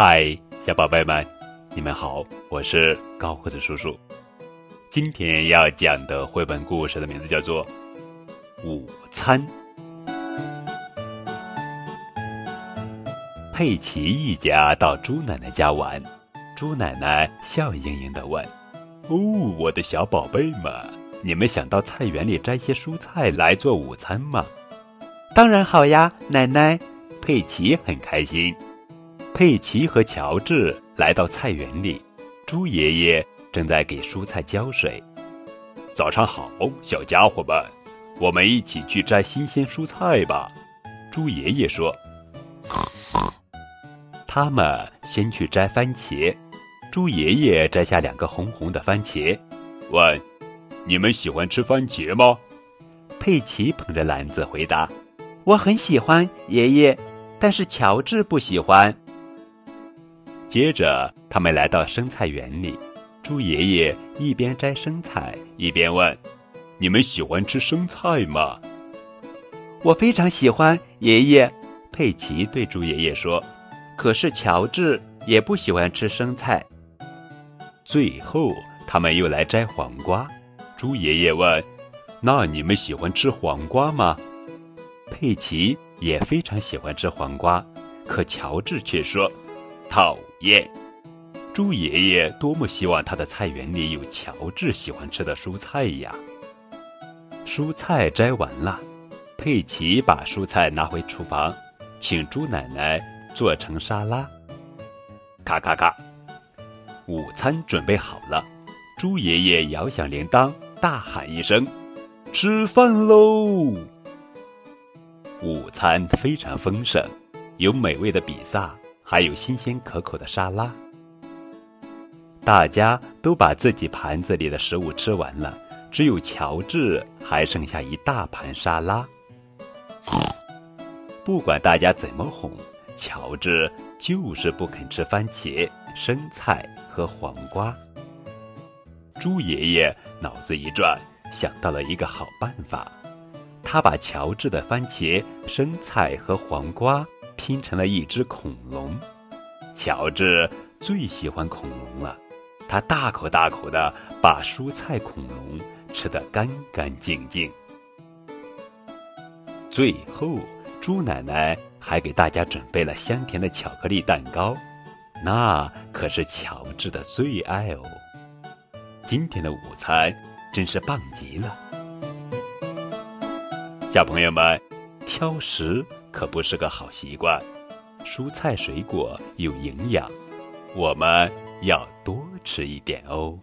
嗨，小宝贝们，你们好，我是高个子叔叔。今天要讲的绘本故事的名字叫做《午餐》。佩奇一家到猪奶奶家玩，猪奶奶笑盈盈的问：“哦，我的小宝贝们，你们想到菜园里摘些蔬菜来做午餐吗？”“当然好呀，奶奶。”佩奇很开心。佩奇和乔治来到菜园里，猪爷爷正在给蔬菜浇水。早上好，小家伙们，我们一起去摘新鲜蔬菜吧。猪爷爷说。他们先去摘番茄。猪爷爷摘下两个红红的番茄，问：“你们喜欢吃番茄吗？”佩奇捧着篮子回答：“我很喜欢，爷爷，但是乔治不喜欢。”接着，他们来到生菜园里。猪爷爷一边摘生菜，一边问：“你们喜欢吃生菜吗？”“我非常喜欢，爷爷。”佩奇对猪爷爷说。“可是乔治也不喜欢吃生菜。”最后，他们又来摘黄瓜。猪爷爷问：“那你们喜欢吃黄瓜吗？”佩奇也非常喜欢吃黄瓜，可乔治却说。讨厌！猪爷爷多么希望他的菜园里有乔治喜欢吃的蔬菜呀！蔬菜摘完了，佩奇把蔬菜拿回厨房，请猪奶奶做成沙拉。咔咔咔，午餐准备好了。猪爷爷摇响铃铛，大喊一声：“吃饭喽！”午餐非常丰盛，有美味的比萨。还有新鲜可口的沙拉，大家都把自己盘子里的食物吃完了，只有乔治还剩下一大盘沙拉。不管大家怎么哄，乔治就是不肯吃番茄、生菜和黄瓜。猪爷爷脑子一转，想到了一个好办法，他把乔治的番茄、生菜和黄瓜。拼成了一只恐龙，乔治最喜欢恐龙了，他大口大口的把蔬菜恐龙吃得干干净净。最后，猪奶奶还给大家准备了香甜的巧克力蛋糕，那可是乔治的最爱哦。今天的午餐真是棒极了，小朋友们，挑食。可不是个好习惯，蔬菜水果有营养，我们要多吃一点哦。